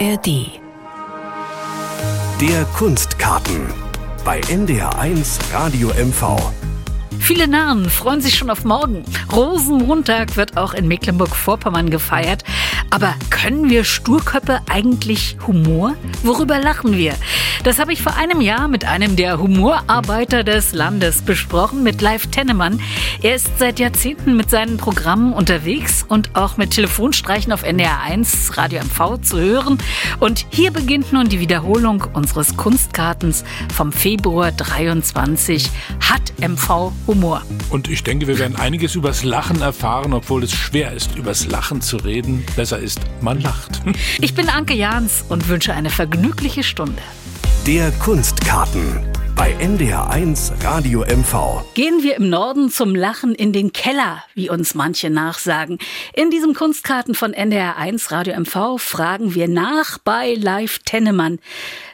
ARD. Der Kunstkarten bei NDR1 Radio MV. Viele Narren freuen sich schon auf morgen. Rosenmontag wird auch in Mecklenburg-Vorpommern gefeiert. Aber können wir Sturköppe eigentlich Humor? Worüber lachen wir? Das habe ich vor einem Jahr mit einem der Humorarbeiter des Landes besprochen, mit Live Tennemann. Er ist seit Jahrzehnten mit seinen Programmen unterwegs und auch mit Telefonstreichen auf NDR1 Radio MV zu hören. Und hier beginnt nun die Wiederholung unseres Kunstkartens vom Februar 23. Hat MV Humor? Und ich denke, wir werden einiges übers Lachen erfahren, obwohl es schwer ist, übers Lachen zu reden. Besser ist, man lacht. Ich bin Anke Jahns und wünsche eine vergnügliche Stunde. Der Kunstkarten bei NDR1 Radio MV. Gehen wir im Norden zum Lachen in den Keller, wie uns manche nachsagen. In diesem Kunstkarten von NDR1 Radio MV fragen wir nach bei Live Tennemann.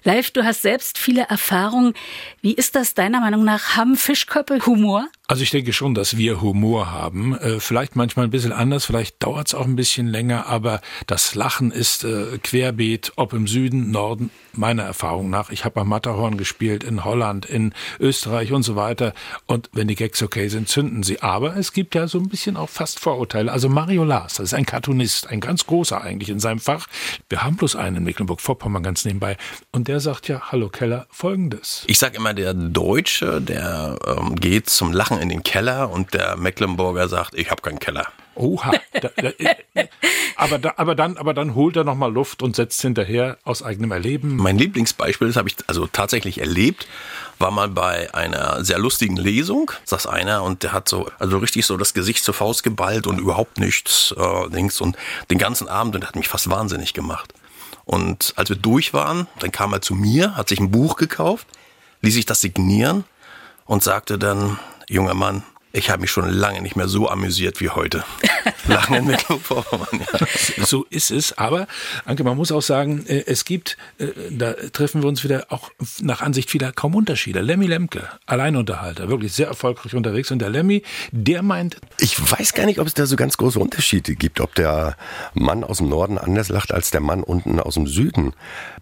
Live, du hast selbst viele Erfahrungen. Wie ist das deiner Meinung nach? Haben Fischköppe Humor? Also ich denke schon, dass wir Humor haben. Äh, vielleicht manchmal ein bisschen anders, vielleicht dauert es auch ein bisschen länger, aber das Lachen ist äh, querbeet, ob im Süden, Norden, meiner Erfahrung nach. Ich habe am Matterhorn gespielt, in Holland, in Österreich und so weiter. Und wenn die Gags okay sind, zünden sie. Aber es gibt ja so ein bisschen auch fast Vorurteile. Also Mario Lars, das ist ein Cartoonist, ein ganz großer eigentlich in seinem Fach. Wir haben bloß einen in Mecklenburg-Vorpommern ganz nebenbei. Und der sagt ja, hallo Keller, folgendes. Ich sage immer, der Deutsche, der ähm, geht zum Lachen in den Keller und der Mecklenburger sagt, ich habe keinen Keller. Oha. Da, da, äh, aber, da, aber, dann, aber dann holt er nochmal Luft und setzt hinterher aus eigenem Erleben. Mein Lieblingsbeispiel, das habe ich also tatsächlich erlebt, war mal bei einer sehr lustigen Lesung, saß einer und der hat so, also richtig so das Gesicht zur Faust geballt und überhaupt nichts, äh, links und den ganzen Abend und hat mich fast wahnsinnig gemacht. Und als wir durch waren, dann kam er zu mir, hat sich ein Buch gekauft, ließ sich das signieren und sagte dann, junger Mann, ich habe mich schon lange nicht mehr so amüsiert wie heute. Lachen in Mecklenburg-Vorpommern, ja. So ist es. Aber, Anke, man muss auch sagen, äh, es gibt, äh, da treffen wir uns wieder auch nach Ansicht vieler kaum Unterschiede. Lemmy Lemke, Alleinunterhalter, wirklich sehr erfolgreich unterwegs. Und der Lemmy, der meint. Ich weiß gar nicht, ob es da so ganz große Unterschiede gibt, ob der Mann aus dem Norden anders lacht als der Mann unten aus dem Süden.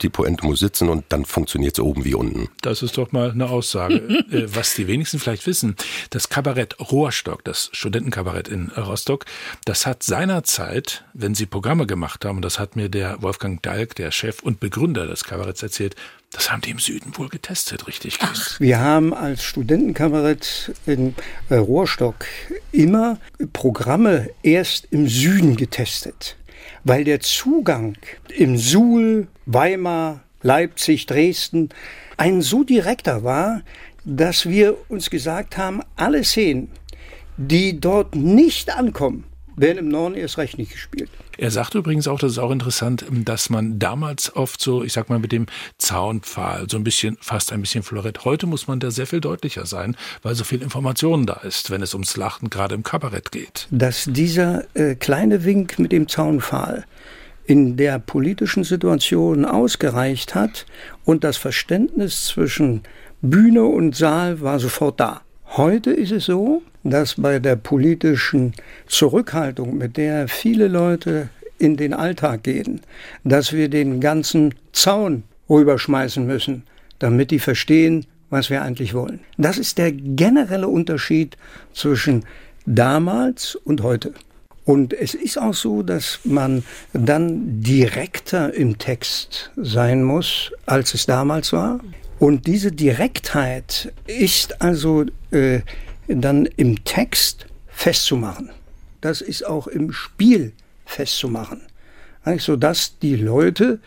Die Pointe muss sitzen und dann funktioniert es oben wie unten. Das ist doch mal eine Aussage. Äh, was die wenigsten vielleicht wissen, das Kabarett Rohrstock, das Studentenkabarett in Rostock, das hat seinerzeit, wenn sie Programme gemacht haben, und das hat mir der Wolfgang Dalk, der Chef und Begründer des Kabaretts erzählt, das haben die im Süden wohl getestet, richtig? Ach, wir haben als Studentenkabarett in äh, Rohrstock immer Programme erst im Süden getestet, weil der Zugang im Suhl, Weimar, Leipzig, Dresden ein so direkter war, dass wir uns gesagt haben, alle Szenen, die dort nicht ankommen, werden im Norden erst recht nicht gespielt. Er sagt übrigens auch, das ist auch interessant, dass man damals oft so, ich sag mal, mit dem Zaunpfahl so ein bisschen, fast ein bisschen florett. Heute muss man da sehr viel deutlicher sein, weil so viel Information da ist, wenn es ums Lachen gerade im Kabarett geht. Dass dieser äh, kleine Wink mit dem Zaunpfahl in der politischen Situation ausgereicht hat und das Verständnis zwischen Bühne und Saal war sofort da. Heute ist es so, dass bei der politischen Zurückhaltung, mit der viele Leute in den Alltag gehen, dass wir den ganzen Zaun rüberschmeißen müssen, damit die verstehen, was wir eigentlich wollen. Das ist der generelle Unterschied zwischen damals und heute. Und es ist auch so, dass man dann direkter im Text sein muss, als es damals war. Und diese Direktheit ist also äh, dann im Text festzumachen. Das ist auch im Spiel festzumachen. So dass die Leute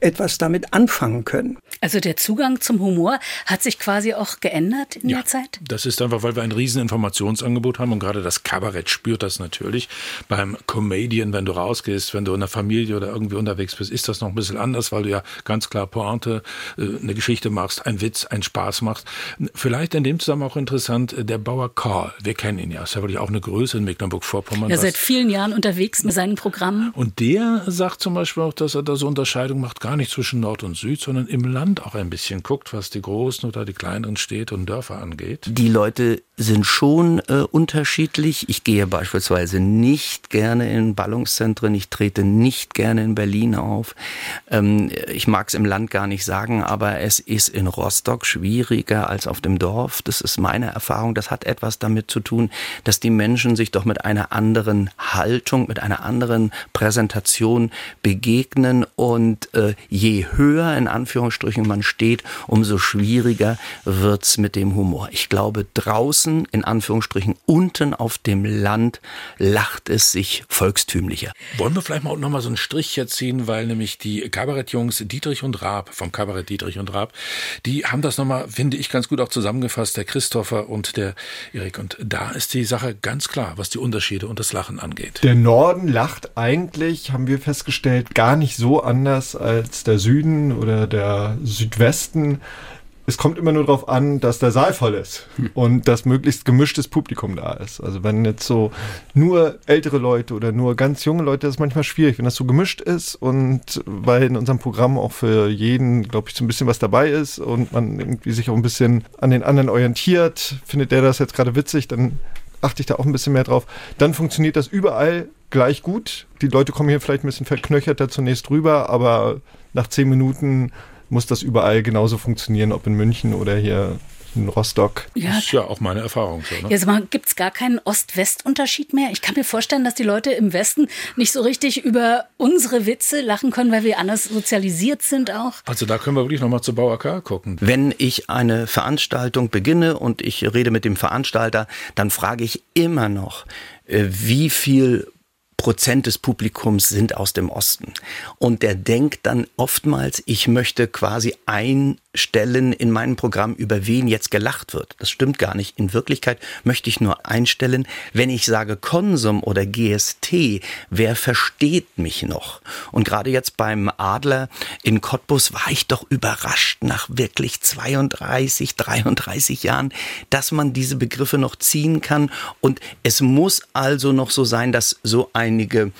etwas damit anfangen können. Also der Zugang zum Humor hat sich quasi auch geändert in ja, der Zeit? Das ist einfach, weil wir ein riesen Informationsangebot haben und gerade das Kabarett spürt das natürlich. Beim Comedian, wenn du rausgehst, wenn du in der Familie oder irgendwie unterwegs bist, ist das noch ein bisschen anders, weil du ja ganz klar Pointe, äh, eine Geschichte machst, ein Witz, ein Spaß machst. Vielleicht in dem Zusammenhang auch interessant, äh, der Bauer Karl, wir kennen ihn ja, ist ja wirklich auch eine Größe in Mecklenburg-Vorpommern. Er ist seit vielen Jahren unterwegs mit seinen Programmen. Und der sagt zum Beispiel auch, dass er da so Unterscheidung macht, gar nicht zwischen Nord und Süd, sondern im Land auch ein bisschen guckt, was die großen oder die kleineren Städte und Dörfer angeht? Die Leute sind schon äh, unterschiedlich. Ich gehe beispielsweise nicht gerne in Ballungszentren, ich trete nicht gerne in Berlin auf. Ähm, ich mag es im Land gar nicht sagen, aber es ist in Rostock schwieriger als auf dem Dorf. Das ist meine Erfahrung. Das hat etwas damit zu tun, dass die Menschen sich doch mit einer anderen Haltung, mit einer anderen Präsentation begegnen und äh, je höher in Anführungsstrichen man steht, umso schwieriger wird's mit dem Humor. Ich glaube, draußen in Anführungsstrichen unten auf dem Land, lacht es sich volkstümlicher. Wollen wir vielleicht mal noch mal so einen Strich hier ziehen, weil nämlich die Kabarettjungs Dietrich und Raab vom Kabarett Dietrich und Raab, die haben das nochmal, finde ich, ganz gut auch zusammengefasst, der Christopher und der Erik. Und da ist die Sache ganz klar, was die Unterschiede und das Lachen angeht. Der Norden lacht eigentlich, haben wir festgestellt, gar nicht so anders als der Süden oder der Südwesten es kommt immer nur darauf an, dass der Saal voll ist hm. und dass möglichst gemischtes Publikum da ist. Also wenn jetzt so nur ältere Leute oder nur ganz junge Leute, das ist manchmal schwierig, wenn das so gemischt ist und weil in unserem Programm auch für jeden, glaube ich, so ein bisschen was dabei ist und man irgendwie sich auch ein bisschen an den anderen orientiert, findet der das jetzt gerade witzig, dann achte ich da auch ein bisschen mehr drauf. Dann funktioniert das überall gleich gut. Die Leute kommen hier vielleicht ein bisschen verknöcherter zunächst rüber, aber nach zehn Minuten muss das überall genauso funktionieren, ob in München oder hier in Rostock. Ja. Das ist ja auch meine Erfahrung so. Ne? Jetzt gibt es gar keinen Ost-West-Unterschied mehr. Ich kann mir vorstellen, dass die Leute im Westen nicht so richtig über unsere Witze lachen können, weil wir anders sozialisiert sind auch. Also da können wir wirklich nochmal zu Bauer K. gucken. Wenn ich eine Veranstaltung beginne und ich rede mit dem Veranstalter, dann frage ich immer noch, äh, wie viel Prozent des Publikums sind aus dem Osten. Und der denkt dann oftmals, ich möchte quasi ein stellen in meinem Programm, über wen jetzt gelacht wird. Das stimmt gar nicht. In Wirklichkeit möchte ich nur einstellen, wenn ich sage Konsum oder GST, wer versteht mich noch? Und gerade jetzt beim Adler in Cottbus war ich doch überrascht nach wirklich 32, 33 Jahren, dass man diese Begriffe noch ziehen kann. Und es muss also noch so sein, dass so einige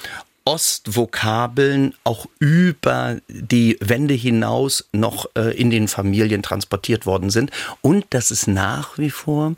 Ostvokabeln auch über die Wände hinaus noch äh, in den Familien transportiert worden sind. Und dass es nach wie vor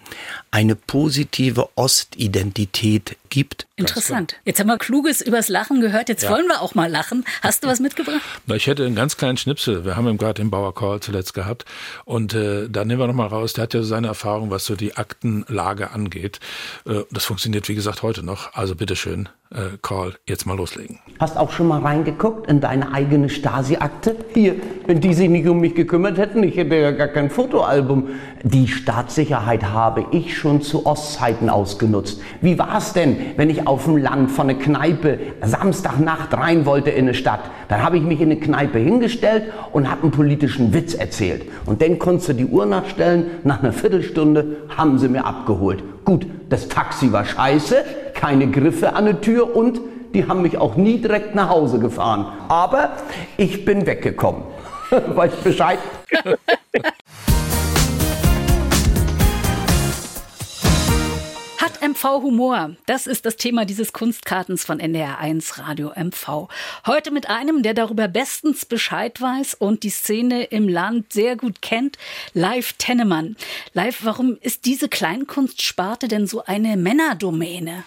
eine positive Ostidentität gibt. Interessant. Jetzt haben wir Kluges übers Lachen gehört. Jetzt ja. wollen wir auch mal lachen. Hast du was mitgebracht? Na, ich hätte einen ganz kleinen Schnipsel. Wir haben ihn gerade den Bauer Call zuletzt gehabt. Und äh, da nehmen wir noch mal raus. Der hat ja seine Erfahrung, was so die Aktenlage angeht. Äh, das funktioniert, wie gesagt, heute noch. Also bitteschön äh, Call jetzt mal loslegen. Hast auch schon mal reingeguckt in deine eigene Stasi-Akte? Hier, wenn die sich nicht um mich gekümmert hätten, ich hätte ja gar kein Fotoalbum. Die Staatssicherheit habe ich schon zu Ostzeiten ausgenutzt. Wie war es denn, wenn ich auf dem Land von einer Kneipe Samstagnacht rein wollte in eine Stadt? Dann habe ich mich in eine Kneipe hingestellt und habe einen politischen Witz erzählt. Und dann konntest du die Uhr nachstellen, nach einer Viertelstunde haben sie mir abgeholt. Gut, das Taxi war scheiße, keine Griffe an der Tür und die haben mich auch nie direkt nach Hause gefahren. Aber ich bin weggekommen. weißt Bescheid? MV Humor? Das ist das Thema dieses Kunstkartens von NDR1 Radio MV. Heute mit einem, der darüber bestens Bescheid weiß und die Szene im Land sehr gut kennt, Live Tennemann. Live, warum ist diese Kleinkunstsparte denn so eine Männerdomäne?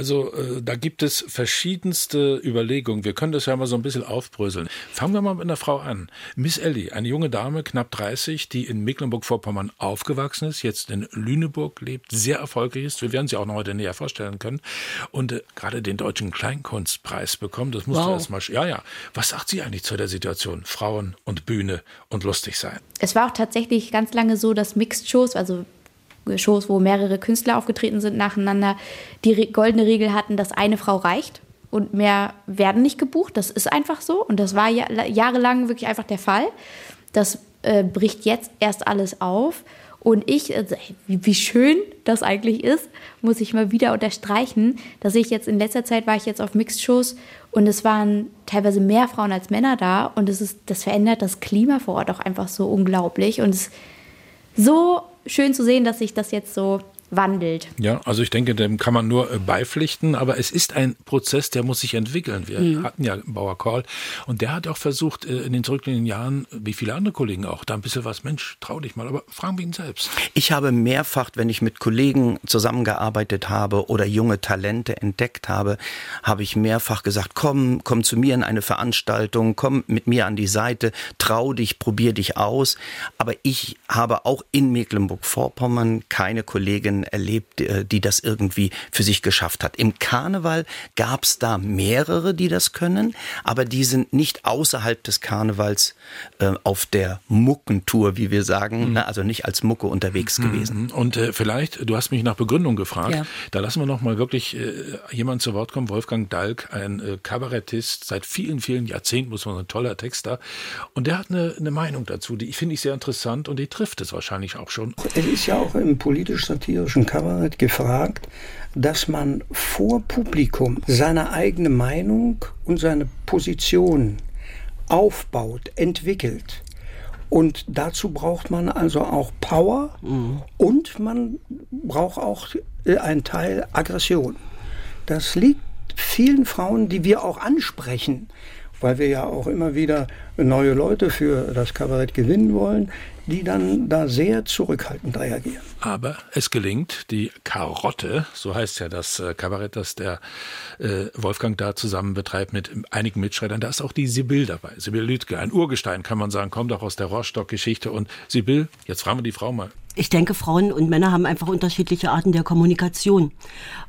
Also äh, da gibt es verschiedenste Überlegungen. Wir können das ja mal so ein bisschen aufbröseln. Fangen wir mal mit einer Frau an. Miss Ellie, eine junge Dame, knapp 30, die in Mecklenburg-Vorpommern aufgewachsen ist, jetzt in Lüneburg lebt, sehr erfolgreich ist. Wir werden sie auch noch heute näher vorstellen können. Und äh, gerade den Deutschen Kleinkunstpreis bekommen. Das musst wow. du erstmal. Ja, ja. Was sagt sie eigentlich zu der Situation? Frauen und Bühne und lustig sein. Es war auch tatsächlich ganz lange so, dass Mixed-Shows, also Shows, wo mehrere Künstler aufgetreten sind nacheinander, die goldene Regel hatten, dass eine Frau reicht und mehr werden nicht gebucht. Das ist einfach so und das war jahrelang wirklich einfach der Fall. Das äh, bricht jetzt erst alles auf. Und ich, also, wie, schön das eigentlich ist, muss ich mal wieder unterstreichen, dass ich jetzt in letzter Zeit war ich jetzt auf Mixed-Shows und es waren teilweise mehr Frauen als Männer da und es ist, das verändert das Klima vor Ort auch einfach so unglaublich und es ist so schön zu sehen, dass sich das jetzt so wandelt. Ja, also ich denke, dem kann man nur äh, beipflichten, aber es ist ein Prozess, der muss sich entwickeln. Wir mhm. hatten ja Bauer Kohl und der hat auch versucht, äh, in den zurückliegenden Jahren, wie viele andere Kollegen auch, da ein bisschen was, Mensch, trau dich mal, aber fragen wir ihn selbst. Ich habe mehrfach, wenn ich mit Kollegen zusammengearbeitet habe oder junge Talente entdeckt habe, habe ich mehrfach gesagt, komm, komm zu mir in eine Veranstaltung, komm mit mir an die Seite, trau dich, probier dich aus. Aber ich habe auch in Mecklenburg-Vorpommern keine Kollegin erlebt, äh, die das irgendwie für sich geschafft hat. Im Karneval gab es da mehrere, die das können, aber die sind nicht außerhalb des Karnevals äh, auf der Muckentour, wie wir sagen, mhm. ne? also nicht als Mucke unterwegs mhm. gewesen. Und äh, vielleicht, du hast mich nach Begründung gefragt, ja. da lassen wir noch mal wirklich äh, jemand zu Wort kommen. Wolfgang Dalk, ein äh, Kabarettist, seit vielen, vielen Jahrzehnten, muss man sagen, ein toller Texter. Und der hat eine, eine Meinung dazu, die finde ich sehr interessant und die trifft es wahrscheinlich auch schon. Es ist ja auch im politisch-satirischen historischen Kabarett gefragt, dass man vor Publikum seine eigene Meinung und seine Position aufbaut, entwickelt. Und dazu braucht man also auch Power mhm. und man braucht auch äh, einen Teil Aggression. Das liegt vielen Frauen, die wir auch ansprechen, weil wir ja auch immer wieder neue Leute für das Kabarett gewinnen wollen, die dann da sehr zurückhaltend reagieren. Aber es gelingt, die Karotte, so heißt ja das äh, Kabarett, das der äh, Wolfgang da zusammen betreibt mit einigen Mitschreitern, da ist auch die Sibyl dabei. Sibyl Lütke, ein Urgestein, kann man sagen, kommt auch aus der Rostock-Geschichte. Und Sibyl, jetzt fragen wir die Frau mal. Ich denke, Frauen und Männer haben einfach unterschiedliche Arten der Kommunikation.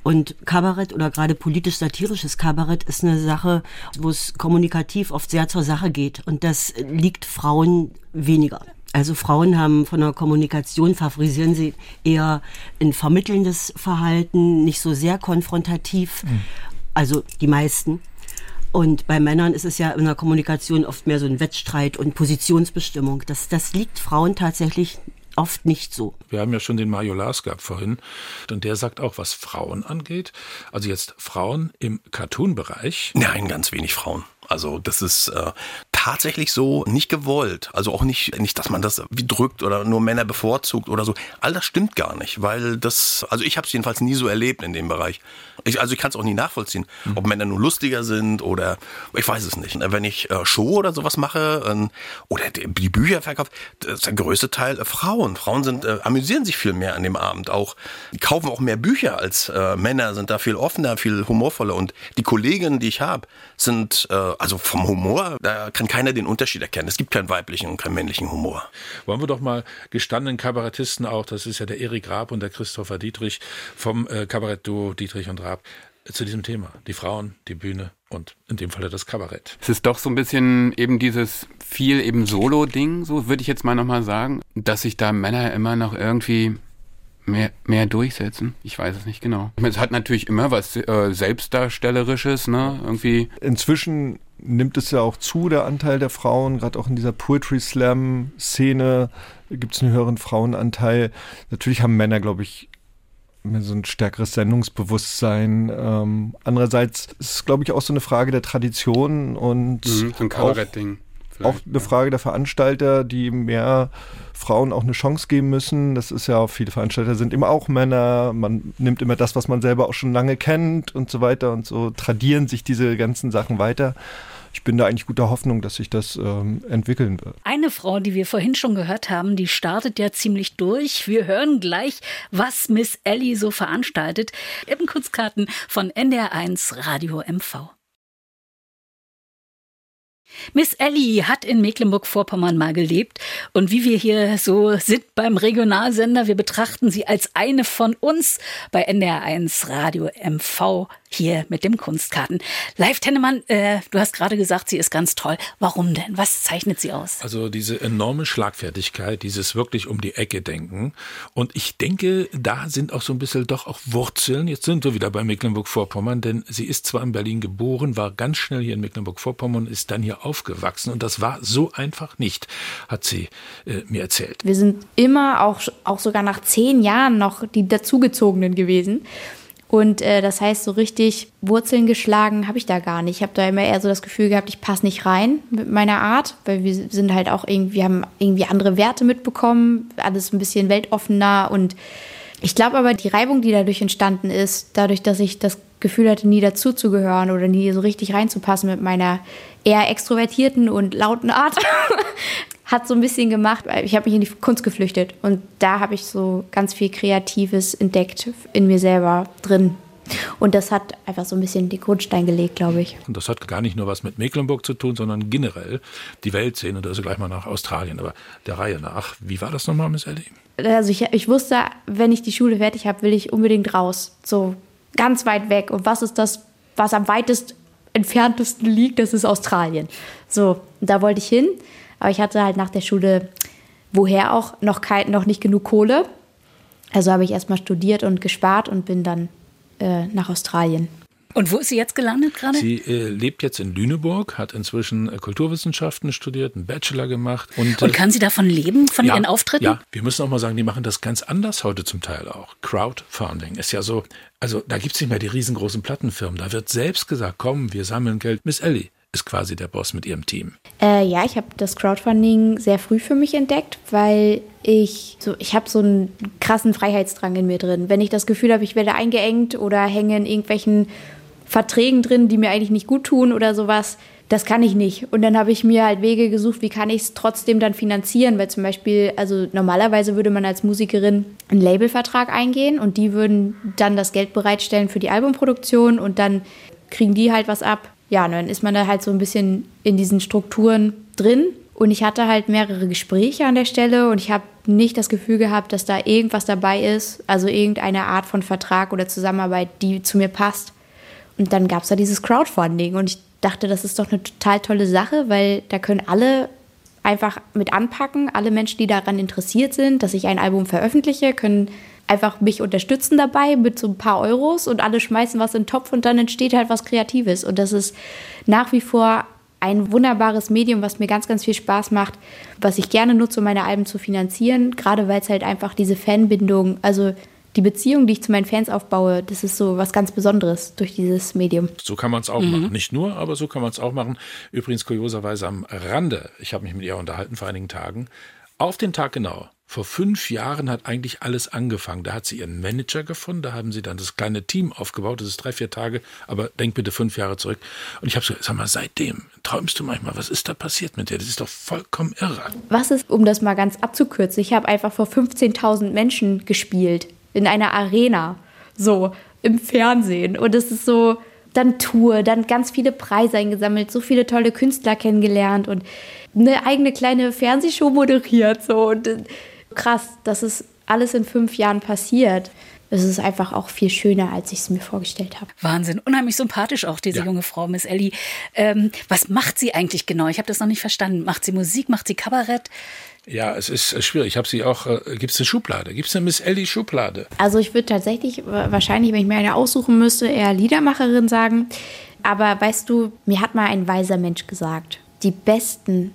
Und Kabarett oder gerade politisch-satirisches Kabarett ist eine Sache, wo es kommunikativ oft sehr zur Sache geht. Und das liegt Frauen weniger. Also Frauen haben von der Kommunikation, favorisieren sie eher ein vermittelndes Verhalten, nicht so sehr konfrontativ. Mhm. Also die meisten. Und bei Männern ist es ja in der Kommunikation oft mehr so ein Wettstreit und Positionsbestimmung. Das, das liegt Frauen tatsächlich oft nicht so. Wir haben ja schon den Mario Lars gehabt vorhin und der sagt auch, was Frauen angeht, also jetzt Frauen im Cartoon-Bereich. Nein, ganz wenig Frauen. Also das ist äh, tatsächlich so nicht gewollt. Also auch nicht, nicht, dass man das wie drückt oder nur Männer bevorzugt oder so. All das stimmt gar nicht, weil das, also ich habe es jedenfalls nie so erlebt in dem Bereich. Ich, also ich kann es auch nie nachvollziehen, mhm. ob Männer nur lustiger sind oder ich weiß es nicht. Wenn ich äh, Show oder sowas mache äh, oder die Bücher verkaufe, das ist der größte Teil äh, Frauen. Frauen sind äh, amüsieren sich viel mehr an dem Abend auch, kaufen auch mehr Bücher als äh, Männer, sind da viel offener, viel humorvoller und die Kolleginnen, die ich habe, sind äh, also vom Humor, da kann keiner den Unterschied erkennen. Es gibt keinen weiblichen und keinen männlichen Humor. Wollen wir doch mal gestandenen Kabarettisten auch, das ist ja der Erik Raab und der Christopher Dietrich vom äh, Kabarettduo Dietrich und Raab, zu diesem Thema. Die Frauen, die Bühne und in dem Falle das Kabarett. Es ist doch so ein bisschen eben dieses viel eben Solo-Ding, so würde ich jetzt mal nochmal sagen, dass sich da Männer immer noch irgendwie mehr, mehr durchsetzen. Ich weiß es nicht genau. Es hat natürlich immer was äh, Selbstdarstellerisches, ne? Irgendwie. Inzwischen nimmt es ja auch zu, der Anteil der Frauen, gerade auch in dieser Poetry Slam-Szene gibt es einen höheren Frauenanteil. Natürlich haben Männer, glaube ich, so ein stärkeres Sendungsbewusstsein. Ähm, andererseits ist es, glaube ich, auch so eine Frage der Tradition und mhm, so ein Kabarettding. Auch eine Frage der Veranstalter, die mehr Frauen auch eine Chance geben müssen. Das ist ja, viele Veranstalter sind immer auch Männer. Man nimmt immer das, was man selber auch schon lange kennt und so weiter und so tradieren sich diese ganzen Sachen weiter ich bin da eigentlich guter Hoffnung, dass sich das ähm, entwickeln wird. Eine Frau, die wir vorhin schon gehört haben, die startet ja ziemlich durch. Wir hören gleich, was Miss Ellie so veranstaltet. Eben Kurzkarten von NDR1 Radio MV. Miss Ellie hat in Mecklenburg-Vorpommern mal gelebt. Und wie wir hier so sind beim Regionalsender, wir betrachten sie als eine von uns bei NDR1 Radio MV hier mit dem Kunstkarten. Live Tennemann, äh, du hast gerade gesagt, sie ist ganz toll. Warum denn? Was zeichnet sie aus? Also diese enorme Schlagfertigkeit, dieses wirklich um die Ecke denken. Und ich denke, da sind auch so ein bisschen doch auch Wurzeln. Jetzt sind wir wieder bei Mecklenburg-Vorpommern, denn sie ist zwar in Berlin geboren, war ganz schnell hier in Mecklenburg-Vorpommern, ist dann hier aufgewachsen. Und das war so einfach nicht, hat sie äh, mir erzählt. Wir sind immer, auch, auch sogar nach zehn Jahren noch die Dazugezogenen gewesen. Und äh, das heißt, so richtig Wurzeln geschlagen habe ich da gar nicht. Ich habe da immer eher so das Gefühl gehabt, ich passe nicht rein mit meiner Art, weil wir sind halt auch irgendwie, wir haben irgendwie andere Werte mitbekommen, alles ein bisschen weltoffener und Ich glaube aber, die Reibung, die dadurch entstanden ist, dadurch, dass ich das Gefühl hatte, nie dazuzugehören oder nie so richtig reinzupassen mit meiner eher extrovertierten und lauten Art, hat so ein bisschen gemacht, ich habe mich in die Kunst geflüchtet und da habe ich so ganz viel Kreatives entdeckt in mir selber drin. Und das hat einfach so ein bisschen den Grundstein gelegt, glaube ich. Und das hat gar nicht nur was mit Mecklenburg zu tun, sondern generell die Weltszene. Da ist gleich mal nach Australien. Aber der Reihe nach, wie war das nochmal, Miss Ellie? Also ich, ich wusste, wenn ich die Schule fertig habe, will ich unbedingt raus. So ganz weit weg. Und was ist das, was am weitest entferntesten liegt? Das ist Australien. So, da wollte ich hin. Aber ich hatte halt nach der Schule, woher auch, noch, kein, noch nicht genug Kohle. Also habe ich erstmal studiert und gespart und bin dann äh, nach Australien. Und wo ist sie jetzt gelandet gerade? Sie äh, lebt jetzt in Lüneburg, hat inzwischen äh, Kulturwissenschaften studiert, einen Bachelor gemacht. Und, und kann sie davon leben, von ja, ihren Auftritten? Ja, wir müssen auch mal sagen, die machen das ganz anders heute zum Teil auch. Crowdfunding ist ja so, also da gibt es nicht mehr die riesengroßen Plattenfirmen. Da wird selbst gesagt, komm, wir sammeln Geld. Miss Ellie ist quasi der Boss mit ihrem Team. Äh, ja, ich habe das Crowdfunding sehr früh für mich entdeckt, weil ich so, ich habe so einen krassen Freiheitsdrang in mir drin. Wenn ich das Gefühl habe, ich werde eingeengt oder hänge in irgendwelchen Verträgen drin, die mir eigentlich nicht gut tun oder sowas, das kann ich nicht. Und dann habe ich mir halt Wege gesucht, wie kann ich es trotzdem dann finanzieren, weil zum Beispiel, also normalerweise würde man als Musikerin einen Labelvertrag eingehen und die würden dann das Geld bereitstellen für die Albumproduktion und dann kriegen die halt was ab ja, dann ist man da halt so ein bisschen in diesen Strukturen drin. Und ich hatte halt mehrere Gespräche an der Stelle und ich habe nicht das Gefühl gehabt, dass da irgendwas dabei ist, also irgendeine Art von Vertrag oder Zusammenarbeit, die zu mir passt. Und dann gab es da dieses Crowdfunding und ich dachte, das ist doch eine total tolle Sache, weil da können alle einfach mit anpacken. Alle Menschen, die daran interessiert sind, dass ich ein Album veröffentliche, können einfach mich unterstützen dabei mit so ein paar Euros und alle schmeißen was in den Topf und dann entsteht halt was Kreatives. Und das ist nach wie vor ein wunderbares Medium, was mir ganz, ganz viel Spaß macht, was ich gerne nutze, um meine Alben zu finanzieren, gerade weil es halt einfach diese Fanbindung, also die Beziehung, die ich zu meinen Fans aufbaue, das ist so was ganz Besonderes durch dieses Medium. So kann man es auch mhm. machen. Nicht nur, aber so kann man es auch machen. Übrigens kurioserweise am Rande, ich habe mich mit ihr unterhalten vor einigen Tagen, auf den Tag genau vor fünf Jahren hat eigentlich alles angefangen. Da hat sie ihren Manager gefunden, da haben sie dann das kleine Team aufgebaut, das ist drei, vier Tage, aber denk bitte fünf Jahre zurück. Und ich habe so, sag mal, seitdem träumst du manchmal, was ist da passiert mit dir? Das ist doch vollkommen irre. Was ist, um das mal ganz abzukürzen, ich habe einfach vor 15.000 Menschen gespielt, in einer Arena, so im Fernsehen. Und es ist so, dann Tour, dann ganz viele Preise eingesammelt, so viele tolle Künstler kennengelernt und eine eigene kleine Fernsehshow moderiert. So. Und krass, dass es alles in fünf Jahren passiert. Es ist einfach auch viel schöner, als ich es mir vorgestellt habe. Wahnsinn. Unheimlich sympathisch auch, diese ja. junge Frau, Miss Ellie. Ähm, was macht sie eigentlich genau? Ich habe das noch nicht verstanden. Macht sie Musik? Macht sie Kabarett? Ja, es ist äh, schwierig. Ich habe sie auch. Äh, Gibt es eine Schublade? Gibt es eine Miss Ellie Schublade? Also ich würde tatsächlich wahrscheinlich, wenn ich mir eine aussuchen müsste, eher Liedermacherin sagen. Aber weißt du, mir hat mal ein weiser Mensch gesagt, die besten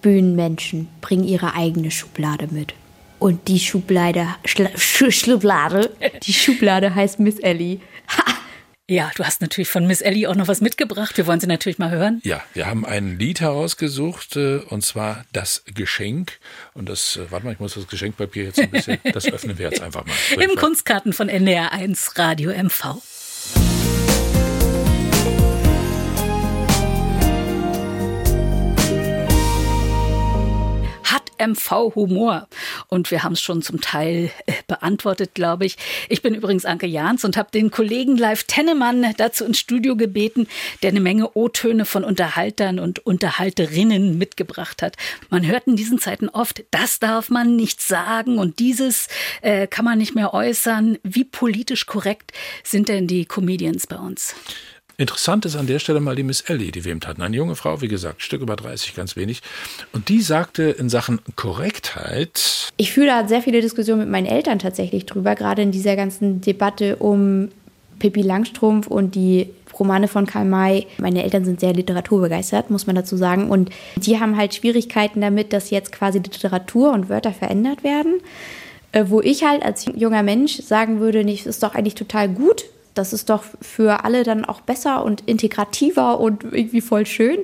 Bühnenmenschen bringen ihre eigene Schublade mit. Und die Schublade, Schla Schublade, die Schublade heißt Miss Ellie. Ja, du hast natürlich von Miss Ellie auch noch was mitgebracht. Wir wollen sie natürlich mal hören. Ja, wir haben ein Lied herausgesucht, äh, und zwar Das Geschenk. Und das, äh, warte mal, ich muss das Geschenkpapier jetzt ein bisschen, das öffnen wir jetzt einfach mal. Im Kunstkarten von NDR 1 Radio MV. MV Humor. Und wir haben es schon zum Teil äh, beantwortet, glaube ich. Ich bin übrigens Anke Jahns und habe den Kollegen Live Tennemann dazu ins Studio gebeten, der eine Menge O-Töne von Unterhaltern und Unterhalterinnen mitgebracht hat. Man hört in diesen Zeiten oft, das darf man nicht sagen und dieses äh, kann man nicht mehr äußern. Wie politisch korrekt sind denn die Comedians bei uns? Interessant ist an der Stelle mal die Miss Ellie, die wir eben hatten. Eine junge Frau, wie gesagt, Stück über 30, ganz wenig. Und die sagte in Sachen Korrektheit. Ich fühle da sehr viele Diskussionen mit meinen Eltern tatsächlich drüber, gerade in dieser ganzen Debatte um Pippi Langstrumpf und die Romane von Karl May. Meine Eltern sind sehr literaturbegeistert, muss man dazu sagen. Und die haben halt Schwierigkeiten damit, dass jetzt quasi Literatur und Wörter verändert werden. Äh, wo ich halt als junger Mensch sagen würde, das ist doch eigentlich total gut, das ist doch für alle dann auch besser und integrativer und irgendwie voll schön.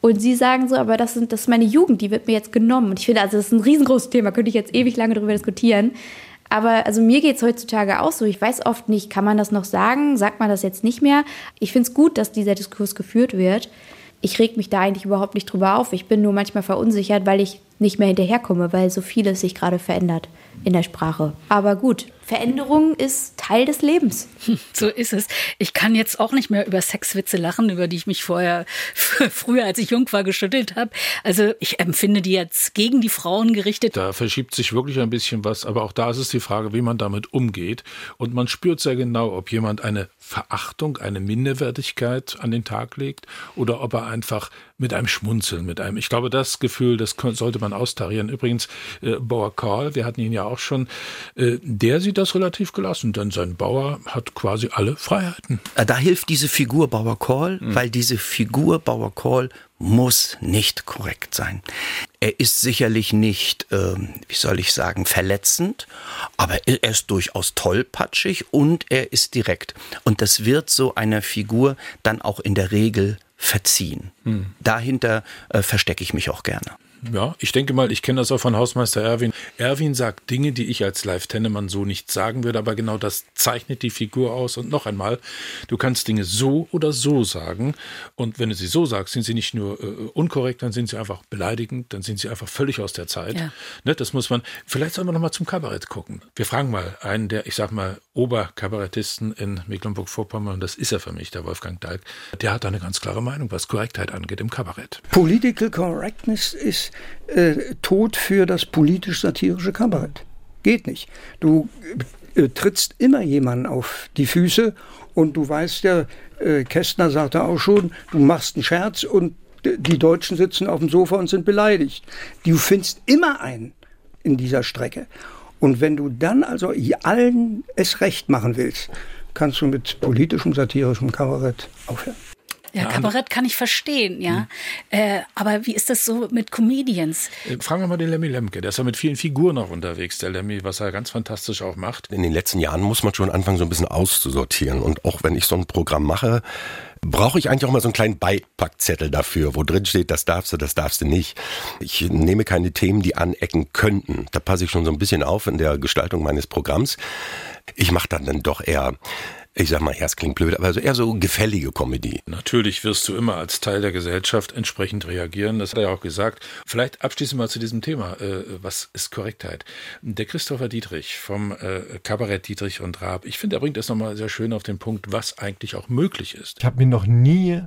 Und sie sagen so, aber das, sind, das ist meine Jugend, die wird mir jetzt genommen. Und ich finde, also das ist ein riesengroßes Thema, könnte ich jetzt ewig lange darüber diskutieren. Aber also mir geht es heutzutage auch so. Ich weiß oft nicht, kann man das noch sagen? Sagt man das jetzt nicht mehr? Ich finde es gut, dass dieser Diskurs geführt wird. Ich reg mich da eigentlich überhaupt nicht drüber auf. Ich bin nur manchmal verunsichert, weil ich nicht mehr hinterherkomme, weil so vieles sich gerade verändert in der Sprache. Aber gut, Veränderung ist Teil des Lebens. So ist es. Ich kann jetzt auch nicht mehr über Sexwitze lachen, über die ich mich vorher, früher, als ich jung war, geschüttelt habe. Also ich empfinde die jetzt gegen die Frauen gerichtet. Da verschiebt sich wirklich ein bisschen was, aber auch da ist es die Frage, wie man damit umgeht. Und man spürt sehr genau, ob jemand eine Verachtung, eine Minderwertigkeit an den Tag legt oder ob er einfach mit einem Schmunzeln, mit einem, ich glaube, das Gefühl, das sollte man austarieren. Übrigens, äh, Bauer Karl, wir hatten ihn ja auch schon, äh, der sieht das relativ gelassen, denn sein Bauer hat quasi alle Freiheiten. Äh, da hilft diese Figur Bauer Call, mhm. weil diese Figur Bauer Call muss nicht korrekt sein. Er ist sicherlich nicht, äh, wie soll ich sagen, verletzend, aber er ist durchaus tollpatschig und er ist direkt. Und das wird so einer Figur dann auch in der Regel verziehen. Hm. Dahinter äh, verstecke ich mich auch gerne. Ja, ich denke mal, ich kenne das auch von Hausmeister Erwin. Erwin sagt Dinge, die ich als Live-Tennemann so nicht sagen würde, aber genau das zeichnet die Figur aus. Und noch einmal, du kannst Dinge so oder so sagen. Und wenn du sie so sagst, sind sie nicht nur äh, unkorrekt, dann sind sie einfach beleidigend, dann sind sie einfach völlig aus der Zeit. Ja. Ne, das muss man, vielleicht sollen wir nochmal zum Kabarett gucken. Wir fragen mal einen der, ich sag mal, Oberkabarettisten in Mecklenburg-Vorpommern, und das ist er für mich, der Wolfgang Dalk. Der hat eine ganz klare Meinung, was Korrektheit angeht im Kabarett. Political Correctness ist äh, Tod für das politisch-satirische Kabarett. Geht nicht. Du äh, trittst immer jemanden auf die Füße und du weißt ja, äh, Kästner sagte auch schon, du machst einen Scherz und die Deutschen sitzen auf dem Sofa und sind beleidigt. Du findest immer einen in dieser Strecke. Und wenn du dann also allen es recht machen willst, kannst du mit politischem, satirischem Kabarett aufhören. Ja, Kabarett kann ich verstehen, ja. Mhm. Äh, aber wie ist das so mit Comedians? Äh, fragen wir mal den Lemmy Lemke. Der ist ja mit vielen Figuren auch unterwegs, der Lemmy, was er ganz fantastisch auch macht. In den letzten Jahren muss man schon anfangen, so ein bisschen auszusortieren. Und auch wenn ich so ein Programm mache, brauche ich eigentlich auch mal so einen kleinen Beipackzettel dafür, wo drin steht, das darfst du, das darfst du nicht. Ich nehme keine Themen, die anecken könnten. Da passe ich schon so ein bisschen auf in der Gestaltung meines Programms. Ich mache dann dann doch eher ich sag mal, erst klingt blöd, aber eher so gefällige Comedy. Natürlich wirst du immer als Teil der Gesellschaft entsprechend reagieren. Das hat er ja auch gesagt. Vielleicht abschließend mal zu diesem Thema. Äh, was ist Korrektheit? Der Christopher Dietrich vom äh, Kabarett Dietrich und Raab. Ich finde, er bringt das nochmal sehr schön auf den Punkt, was eigentlich auch möglich ist. Ich habe mir noch nie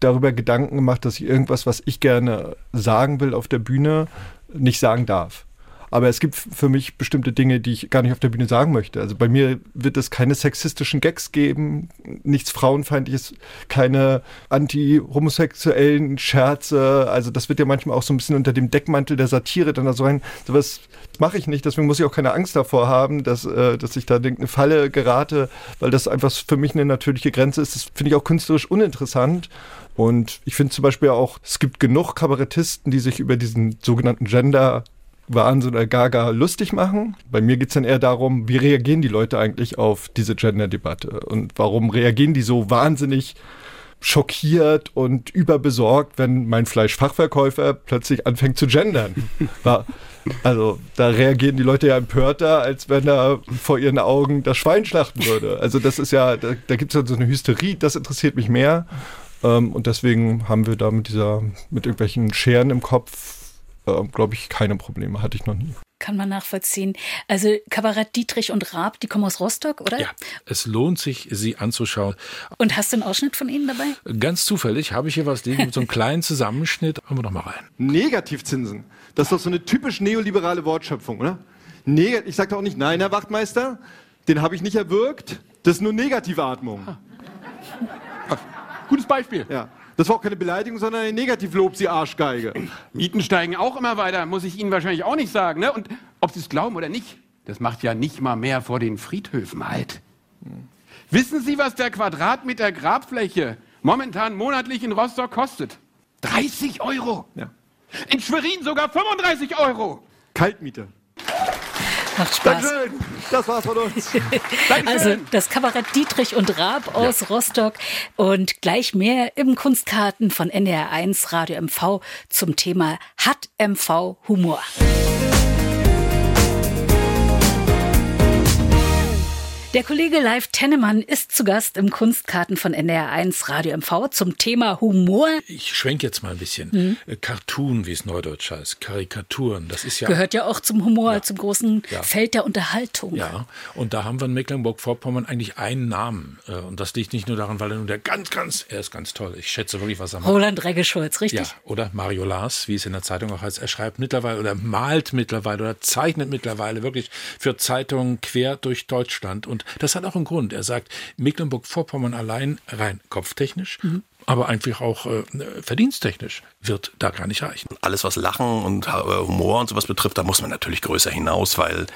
darüber Gedanken gemacht, dass ich irgendwas, was ich gerne sagen will auf der Bühne, nicht sagen darf. Aber es gibt für mich bestimmte Dinge, die ich gar nicht auf der Bühne sagen möchte. Also bei mir wird es keine sexistischen Gags geben, nichts Frauenfeindliches, keine anti-homosexuellen Scherze. Also das wird ja manchmal auch so ein bisschen unter dem Deckmantel der Satire dann da so rein. Sowas mache ich nicht, deswegen muss ich auch keine Angst davor haben, dass, äh, dass ich da in eine Falle gerate, weil das einfach für mich eine natürliche Grenze ist. Das finde ich auch künstlerisch uninteressant. Und ich finde zum Beispiel auch, es gibt genug Kabarettisten, die sich über diesen sogenannten Gender Wahnsinn oder Gaga lustig machen. Bei mir geht es dann eher darum, wie reagieren die Leute eigentlich auf diese Gender-Debatte und warum reagieren die so wahnsinnig schockiert und überbesorgt, wenn mein Fleischfachverkäufer plötzlich anfängt zu gendern. Also da reagieren die Leute ja empörter, als wenn er vor ihren Augen das Schwein schlachten würde. Also das ist ja, da, da gibt es ja so eine Hysterie, das interessiert mich mehr. Ähm, und deswegen haben wir da mit dieser, mit irgendwelchen Scheren im Kopf äh, glaube ich, keine Probleme. Hatte ich noch nie. Kann man nachvollziehen. Also Kabarett Dietrich und Raab, die kommen aus Rostock, oder? Ja, es lohnt sich, sie anzuschauen. Und hast du einen Ausschnitt von ihnen dabei? Ganz zufällig habe ich hier was liegen mit so einem kleinen Zusammenschnitt. Hören wir doch mal rein. Negativzinsen. Das ist doch so eine typisch neoliberale Wortschöpfung, oder? Neg ich sage auch nicht, nein, Herr Wachtmeister, den habe ich nicht erwürgt. Das ist nur Negativatmung. Ah. Gutes Beispiel. Ja. Das war auch keine Beleidigung, sondern ein Negativlob, Sie Arschgeige. Mieten steigen auch immer weiter, muss ich Ihnen wahrscheinlich auch nicht sagen. Ne? Und ob Sie es glauben oder nicht, das macht ja nicht mal mehr vor den Friedhöfen halt. Wissen Sie, was der Quadratmeter Grabfläche momentan monatlich in Rostock kostet? 30 Euro. Ja. In Schwerin sogar 35 Euro. Kaltmiete. Macht Spaß. Dankeschön. Das war's von uns. also das Kabarett Dietrich und Raab aus ja. Rostock und gleich mehr im Kunstkarten von NDR1 Radio MV zum Thema Hat MV Humor. Der Kollege Live Tennemann ist zu Gast im Kunstkarten von NDR1 Radio MV zum Thema Humor. Ich schwenke jetzt mal ein bisschen. Mhm. Cartoon, wie es neudeutsch heißt, Karikaturen, das ist ja... Gehört ja auch zum Humor, ja. zum großen ja. Feld der Unterhaltung. Ja, und da haben wir in Mecklenburg-Vorpommern eigentlich einen Namen. Äh, und das liegt nicht nur daran, weil er nun der ganz, ganz, er ist ganz toll. Ich schätze wirklich, was er macht. Roland Reggeschulz, richtig? Ja, oder Mario Lars, wie es in der Zeitung auch heißt. Er schreibt mittlerweile oder malt mittlerweile oder zeichnet mittlerweile wirklich für Zeitungen quer durch Deutschland. Und das hat auch einen Grund. Er sagt, Mecklenburg-Vorpommern allein rein kopftechnisch, mhm. aber einfach auch äh, verdiensttechnisch wird da gar nicht reichen. Alles, was Lachen und äh, Humor und sowas betrifft, da muss man natürlich größer hinaus, weil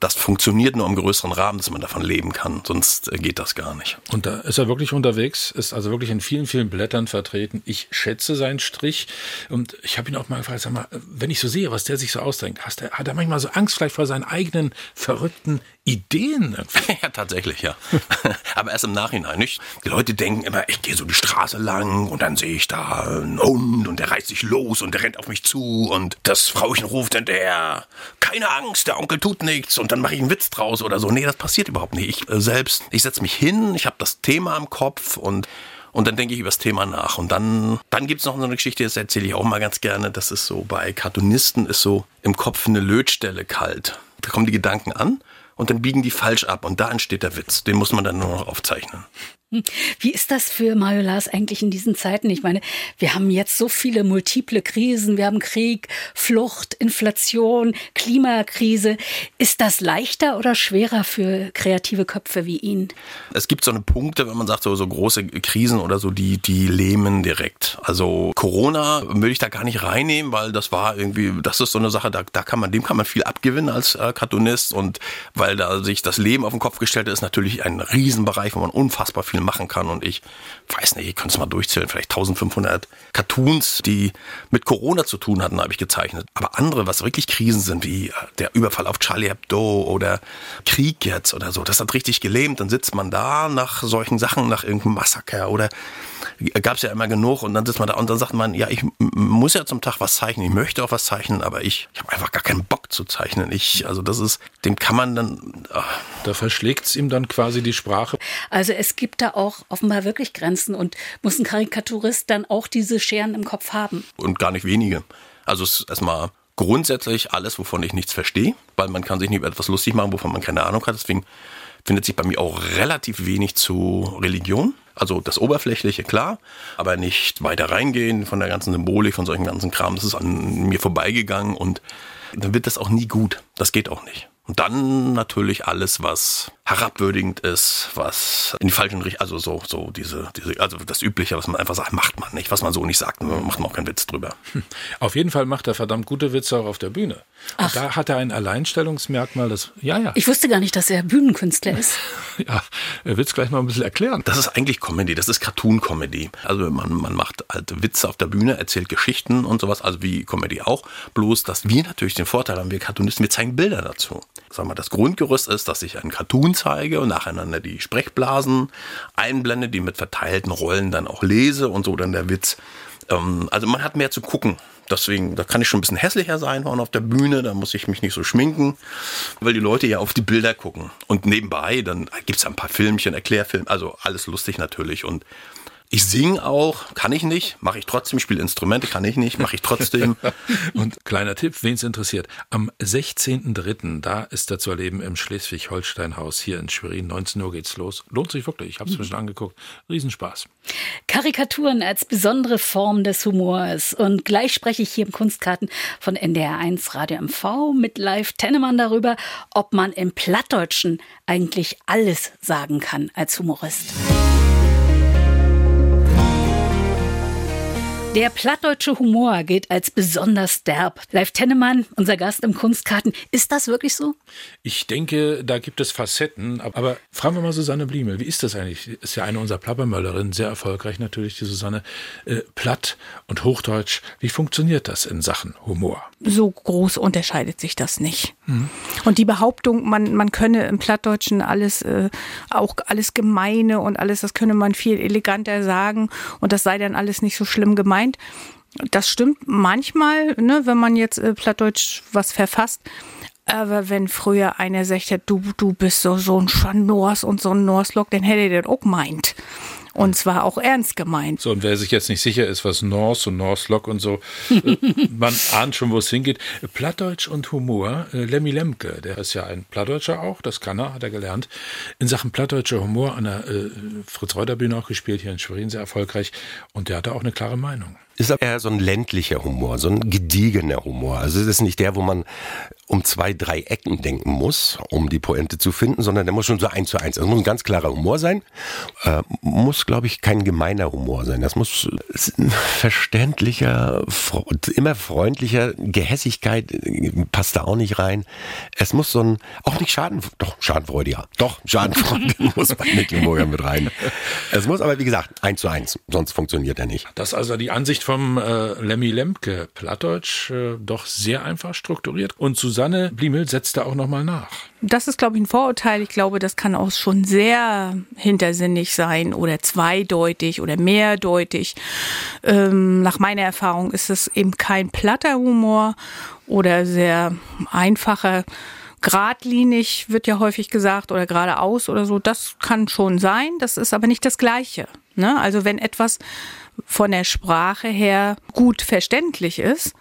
das funktioniert nur im größeren Rahmen, dass man davon leben kann. Sonst äh, geht das gar nicht. Und da ist er wirklich unterwegs, ist also wirklich in vielen, vielen Blättern vertreten. Ich schätze seinen Strich und ich habe ihn auch mal gefragt, sag mal, wenn ich so sehe, was der sich so ausdenkt, der, hat er manchmal so Angst vielleicht vor seinen eigenen verrückten Ideen? ja, tatsächlich, ja. Aber erst im Nachhinein, nicht? Die Leute denken immer, ich gehe so die Straße lang und dann sehe ich da einen Hund und der reißt sich los und der rennt auf mich zu und das Frauchen ruft hinterher, keine Angst, der Onkel tut nichts und und dann mache ich einen Witz draus oder so. Nee, das passiert überhaupt nicht. Ich äh, selbst, ich setze mich hin, ich habe das Thema im Kopf und und dann denke ich über das Thema nach. Und dann, dann gibt es noch so eine Geschichte, das erzähle ich auch mal ganz gerne. Das ist so, bei Cartoonisten ist so im Kopf eine Lötstelle kalt. Da kommen die Gedanken an und dann biegen die falsch ab und da entsteht der Witz. Den muss man dann nur noch aufzeichnen. Wie ist das für Mario Lars eigentlich in diesen Zeiten? Ich meine, wir haben jetzt so viele multiple Krisen. Wir haben Krieg, Flucht, Inflation, Klimakrise. Ist das leichter oder schwerer für kreative Köpfe wie ihn? Es gibt so eine Punkte, wenn man sagt, so, so große Krisen oder so, die, die lähmen direkt. Also Corona würde ich da gar nicht reinnehmen, weil das war irgendwie, das ist so eine Sache, da, da kann man, dem kann man viel abgewinnen als äh, Cartoonist und weil da sich das Leben auf den Kopf gestellt ist, natürlich ein Riesenbereich, wo man unfassbar viel viel machen kann. Und ich weiß nicht, ich könnte es mal durchzählen, vielleicht 1500 Cartoons, die mit Corona zu tun hatten, habe ich gezeichnet. Aber andere, was wirklich Krisen sind, wie äh, der Überfall auf Charlie Hebdo oder Krieg jetzt oder so, das hat richtig gelähmt. Dann sitzt man da nach solchen Sachen, nach irgendeinem Massaker oder gab es ja immer genug und dann sitzt man da und dann sagt man, ja, ich muss ja zum Tag was zeichnen, ich möchte auch was zeichnen, aber ich, ich habe einfach gar keinen Bock zu zeichnen. Ich, also das ist, dem kann man dann. Ach. Da verschlägt es ihm dann quasi die Sprache. Also es gibt da auch offenbar wirklich Grenzen und muss ein Karikaturist dann auch diese Scheren im Kopf haben. Und gar nicht wenige. Also es ist erstmal grundsätzlich alles, wovon ich nichts verstehe, weil man kann sich nicht über etwas lustig machen, wovon man keine Ahnung hat. Deswegen findet sich bei mir auch relativ wenig zu Religion. Also das Oberflächliche, klar, aber nicht weiter reingehen von der ganzen Symbolik, von solchen ganzen Kram. Das ist an mir vorbeigegangen und dann wird das auch nie gut. Das geht auch nicht. Und dann natürlich alles, was herabwürdigend ist, was in die falschen Richtung, also so, so diese, diese, also das Übliche, was man einfach sagt, macht man nicht, was man so nicht sagt, macht man auch keinen Witz drüber. Hm. Auf jeden Fall macht er verdammt gute Witze auch auf der Bühne. Und Ach. da hat er ein Alleinstellungsmerkmal, das, ja, ja. Ich wusste gar nicht, dass er Bühnenkünstler ist. ja, er wird es gleich mal ein bisschen erklären. Das ist eigentlich Comedy, das ist Cartoon-Comedy. Also man, man macht halt Witze auf der Bühne, erzählt Geschichten und sowas, also wie Comedy auch. Bloß, dass wir natürlich den Vorteil haben, wir Cartoonisten, wir zeigen Bilder dazu. Sagen wir, das Grundgerüst ist, dass ich einen Cartoon zeige und nacheinander die Sprechblasen einblende, die mit verteilten Rollen dann auch lese und so dann der Witz. Ähm, also man hat mehr zu gucken. Deswegen, da kann ich schon ein bisschen hässlicher sein vorne auf der Bühne, da muss ich mich nicht so schminken, weil die Leute ja auf die Bilder gucken. Und nebenbei, dann gibt es ein paar Filmchen, Erklärfilme, also alles lustig natürlich. Und ich singe auch, kann ich nicht, mache ich trotzdem, spiele Instrumente, kann ich nicht, mache ich trotzdem. Und kleiner Tipp, wen es interessiert, am 16.03., da ist er zu erleben im Schleswig-Holstein-Haus hier in Schwerin, 19 Uhr geht's los. Lohnt sich wirklich, ich habe es mir schon angeguckt, Riesenspaß. Karikaturen als besondere Form des Humors und gleich spreche ich hier im Kunstkarten von NDR1 Radio MV mit Live Tennemann darüber, ob man im Plattdeutschen eigentlich alles sagen kann als Humorist. Der plattdeutsche Humor gilt als besonders derb. Live Tennemann, unser Gast im Kunstkarten, ist das wirklich so? Ich denke, da gibt es Facetten. Aber fragen wir mal Susanne Bliemel, wie ist das eigentlich? Ist ja eine unserer Plappermöllerinnen, sehr erfolgreich natürlich, die Susanne. Äh, Platt und Hochdeutsch, wie funktioniert das in Sachen Humor? So groß unterscheidet sich das nicht. Mhm. Und die Behauptung, man, man könne im Plattdeutschen alles, äh, auch alles Gemeine und alles, das könne man viel eleganter sagen und das sei dann alles nicht so schlimm gemeint gemeint. Das stimmt manchmal, ne, wenn man jetzt äh, plattdeutsch was verfasst. Aber wenn früher einer sagt, du, du bist so, so ein Schanors und so ein Norslock, dann hätte er das auch meint. Und zwar auch ernst gemeint. So, und wer sich jetzt nicht sicher ist, was Norse und Norslock und so, äh, man ahnt schon, wo es hingeht. Plattdeutsch und Humor, äh, Lemmy Lemke, der ist ja ein Plattdeutscher auch, das kann er, hat er gelernt. In Sachen plattdeutscher Humor an der äh, Fritz-Reuter-Bühne auch gespielt, hier in Schwerin sehr erfolgreich. Und der hatte auch eine klare Meinung ist aber eher so ein ländlicher Humor, so ein gediegener Humor. Also es ist nicht der, wo man um zwei, drei Ecken denken muss, um die Pointe zu finden, sondern der muss schon so eins zu eins. Es muss ein ganz klarer Humor sein, äh, muss, glaube ich, kein gemeiner Humor sein. Das muss ein verständlicher, immer freundlicher, Gehässigkeit passt da auch nicht rein. Es muss so ein, auch nicht Schaden, doch, Schadenfreude, ja. Doch, Schadenfreude muss bei Nicky Moyer mit rein. Es muss aber, wie gesagt, eins zu eins, sonst funktioniert er nicht. Das ist also die Ansicht vom äh, Lemmy Lemke, Plattdeutsch, äh, doch sehr einfach strukturiert. Und Susanne Bliemel setzt da auch nochmal nach. Das ist, glaube ich, ein Vorurteil. Ich glaube, das kann auch schon sehr hintersinnig sein oder zweideutig oder mehrdeutig. Ähm, nach meiner Erfahrung ist es eben kein platter Humor oder sehr einfacher Gradlinig wird ja häufig gesagt oder geradeaus oder so. Das kann schon sein. Das ist aber nicht das Gleiche. Ne? Also wenn etwas von der Sprache her gut verständlich ist,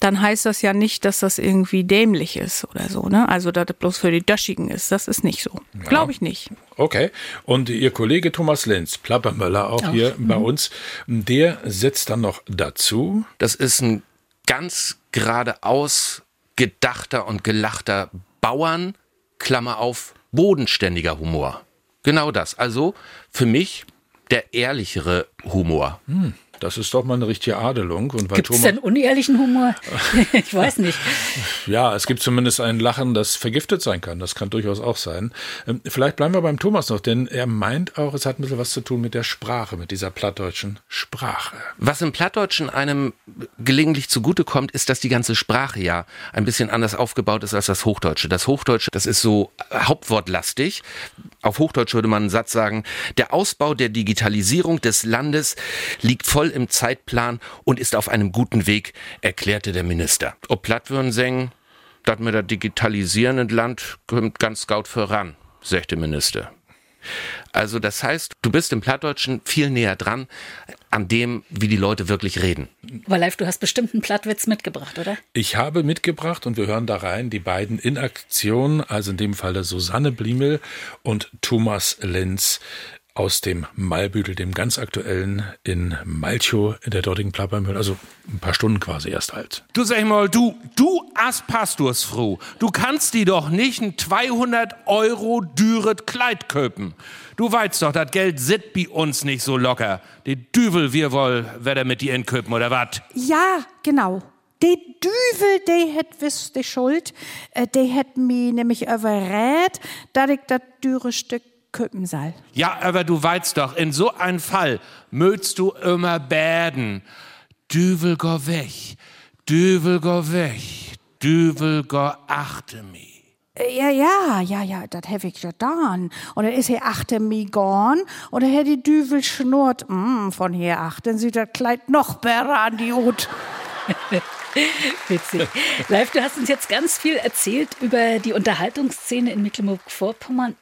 dann heißt das ja nicht, dass das irgendwie dämlich ist oder so, ne? Also, dass das bloß für die Döschigen ist. Das ist nicht so. Ja. Glaube ich nicht. Okay. Und Ihr Kollege Thomas Lenz, Plappermöller, auch, auch. hier mhm. bei uns, der setzt dann noch dazu. Das ist ein ganz geradeaus gedachter und gelachter Bauern, Klammer auf, bodenständiger Humor. Genau das. Also für mich der ehrlichere Humor. Hm. Das ist doch mal eine richtige Adelung. Gibt es denn unehrlichen Humor? ich weiß nicht. Ja, es gibt zumindest ein Lachen, das vergiftet sein kann. Das kann durchaus auch sein. Ähm, vielleicht bleiben wir beim Thomas noch, denn er meint auch, es hat ein bisschen was zu tun mit der Sprache, mit dieser plattdeutschen Sprache. Was im Plattdeutschen einem gelegentlich zugutekommt, ist, dass die ganze Sprache ja ein bisschen anders aufgebaut ist als das Hochdeutsche. Das Hochdeutsche, das ist so hauptwortlastig. Auf Hochdeutsch würde man einen Satz sagen, der Ausbau der Digitalisierung des Landes liegt voll im Zeitplan und ist auf einem guten Weg, erklärte der Minister. Ob Plattwürden singen, dat mit der digitalisierenden Land kommt ganz scout voran, sagt der Minister. Also das heißt, du bist im Plattdeutschen viel näher dran an dem, wie die Leute wirklich reden. Live, du hast bestimmt einen Plattwitz mitgebracht, oder? Ich habe mitgebracht und wir hören da rein die beiden in Aktion, also in dem Fall der Susanne Bliemel und Thomas Lenz aus dem Malbüdel, dem ganz aktuellen in Malchow in der dortigen Plappermüll, also ein paar Stunden quasi erst alt. Du sag mal, du, du as Pastors froh. Du kannst die doch nicht ein 200 Euro düret Kleid köpen. Du weißt doch, das Geld sit bei uns nicht so locker. Die Düvel wir wohl, wer mit dir inköpen oder wat? Ja, genau. Die Düvel, die het wiss die Schuld. Äh, die het mir nämlich überrät, dass ich das dürre Stück Köppensaal. Ja, aber du weißt doch, in so einem Fall möchtest du immer bäden. Düvel go weg, Düvel go weg, Düvel go achte mi. Ja, ja, ja, ja, das hab ich getan. Und dann ist hier achte mi gorn und dann hätte die Düvel schnurrt. Mm, von hier achten sie das Kleid noch besser an die Hut. Witzig. Live, du hast uns jetzt ganz viel erzählt über die Unterhaltungsszene in Mecklenburg-Vorpommern.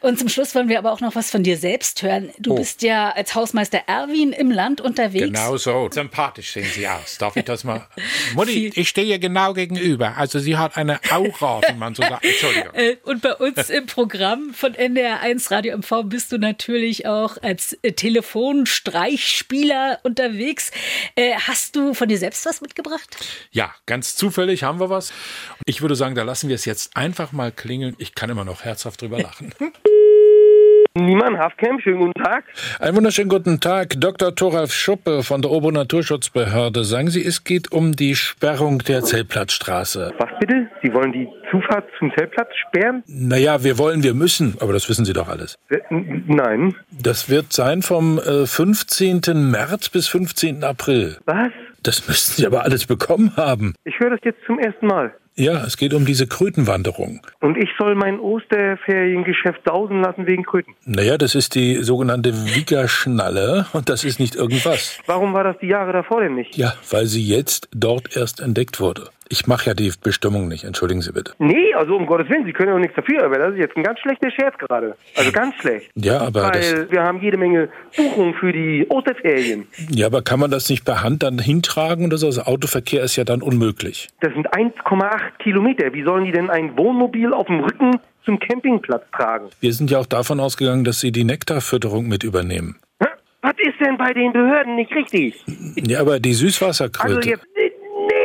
Und zum Schluss wollen wir aber auch noch was von dir selbst hören. Du oh. bist ja als Hausmeister Erwin im Land unterwegs. Genau so. Sympathisch sehen Sie aus. Darf ich das mal? Mutti, ich stehe ihr genau gegenüber. Also sie hat eine Aura, wie man so sagt. Entschuldigung. Äh, und bei uns im Programm von NDR1 Radio MV bist du natürlich auch als äh, Telefonstreichspieler unterwegs. Äh, hast du von dir selbst was mitgebracht? Ja, ganz zufällig haben wir was. Ich würde sagen, da lassen wir es jetzt einfach mal klingeln. Ich kann immer noch herzhaft drüber lachen. Niemann Hafkamp, schönen guten Tag. Einen wunderschönen guten Tag. Dr. Thoralf Schuppe von der Obernaturschutzbehörde. Sagen Sie, es geht um die Sperrung der Zeltplatzstraße. Was bitte? Sie wollen die Zufahrt zum Zeltplatz sperren? Naja, wir wollen, wir müssen, aber das wissen Sie doch alles. Äh, nein. Das wird sein vom 15. Äh, März bis 15. April. Was? Das müssten Sie aber alles bekommen haben. Ich höre das jetzt zum ersten Mal. Ja, es geht um diese Krötenwanderung. Und ich soll mein Osterferiengeschäft sausen lassen wegen Kröten? Naja, das ist die sogenannte Wickerschnalle und das ist nicht irgendwas. Warum war das die Jahre davor denn nicht? Ja, weil sie jetzt dort erst entdeckt wurde. Ich mache ja die Bestimmung nicht, entschuldigen Sie bitte. Nee, also um Gottes Willen, Sie können ja auch nichts dafür, aber das ist jetzt ein ganz schlechter Scherz gerade. Also ganz schlecht. Ja, aber Weil wir haben jede Menge Buchungen für die Osterferien. ja, aber kann man das nicht per Hand dann hintragen oder so? Also Autoverkehr ist ja dann unmöglich. Das sind 1,8 Kilometer. Wie sollen die denn ein Wohnmobil auf dem Rücken zum Campingplatz tragen? Wir sind ja auch davon ausgegangen, dass Sie die Nektarfütterung mit übernehmen. Was ist denn bei den Behörden nicht richtig? Ja, aber die Süßwasserkröte. Also jetzt,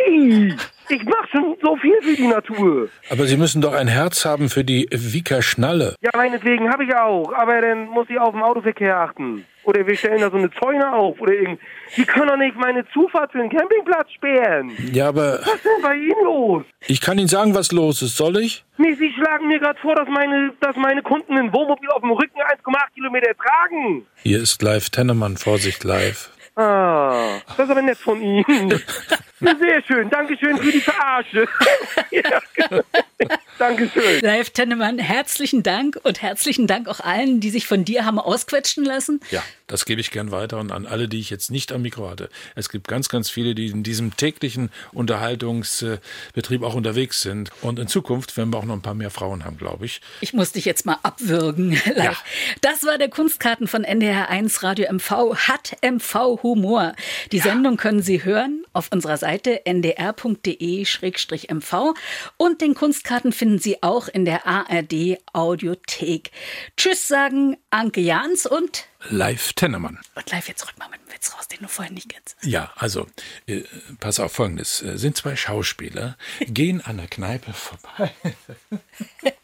nee, ich mach schon so viel für die Natur. aber Sie müssen doch ein Herz haben für die Wieker Schnalle. Ja, meinetwegen habe ich auch, aber dann muss ich auf den Autoverkehr achten. Oder wir stellen da so eine Zäune auf oder irgend. Die können doch nicht meine Zufahrt für den Campingplatz sperren. Ja, aber Was ist denn bei Ihnen los? ich kann Ihnen sagen, was los ist. Soll ich? Nee, Sie schlagen mir gerade vor, dass meine, dass meine Kunden ein Wohnmobil auf dem Rücken 1,8 Kilometer tragen. Hier ist live Tennemann, Vorsicht live. Ah, das ist aber nett von Ihnen. Sehr schön, Dankeschön für die Verarsche. ja, Dankeschön. Live Tennemann, herzlichen Dank und herzlichen Dank auch allen, die sich von dir haben ausquetschen lassen. Ja, das gebe ich gern weiter und an alle, die ich jetzt nicht am Mikro hatte. Es gibt ganz, ganz viele, die in diesem täglichen Unterhaltungsbetrieb auch unterwegs sind. Und in Zukunft werden wir auch noch ein paar mehr Frauen haben, glaube ich. Ich muss dich jetzt mal abwürgen live. Das war der Kunstkarten von NDR1 Radio MV. Hat MV Humor. Die Sendung können Sie hören auf unserer Seite ndr.de-mv und den Kunstkarten finden Sie auch in der ARD Audiothek. Tschüss sagen Anke Jans und Live Tennemann. und live jetzt rück mal mit dem Witz raus, den du vorhin nicht kennst. Ja, also, äh, pass auf Folgendes. Äh, sind zwei Schauspieler, gehen an der Kneipe vorbei.